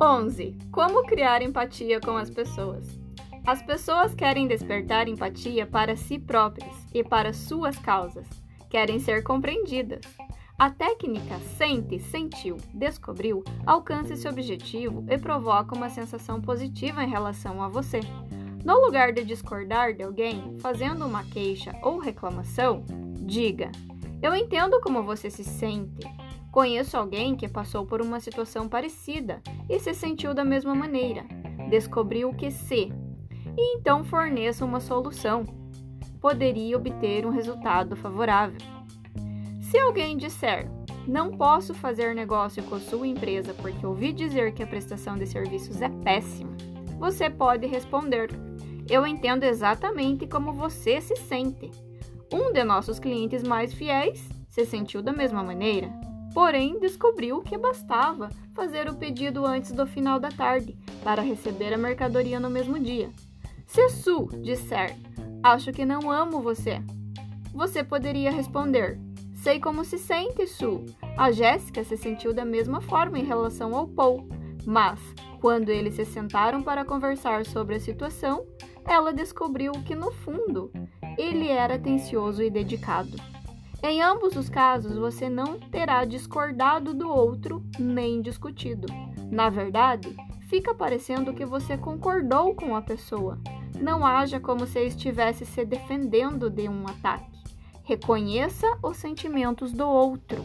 11. Como criar empatia com as pessoas? As pessoas querem despertar empatia para si próprias e para suas causas. Querem ser compreendidas. A técnica sente, sentiu, descobriu alcança esse objetivo e provoca uma sensação positiva em relação a você. No lugar de discordar de alguém, fazendo uma queixa ou reclamação, diga: Eu entendo como você se sente. Conheço alguém que passou por uma situação parecida e se sentiu da mesma maneira. Descobriu que se, e então forneça uma solução. Poderia obter um resultado favorável. Se alguém disser, não posso fazer negócio com sua empresa porque ouvi dizer que a prestação de serviços é péssima, você pode responder: Eu entendo exatamente como você se sente. Um de nossos clientes mais fiéis se sentiu da mesma maneira porém descobriu que bastava fazer o pedido antes do final da tarde para receber a mercadoria no mesmo dia. Se Su disser, acho que não amo você, você poderia responder, sei como se sente, Su. A Jéssica se sentiu da mesma forma em relação ao Paul, mas quando eles se sentaram para conversar sobre a situação, ela descobriu que no fundo ele era atencioso e dedicado. Em ambos os casos, você não terá discordado do outro nem discutido. Na verdade, fica parecendo que você concordou com a pessoa. Não haja como se estivesse se defendendo de um ataque. Reconheça os sentimentos do outro.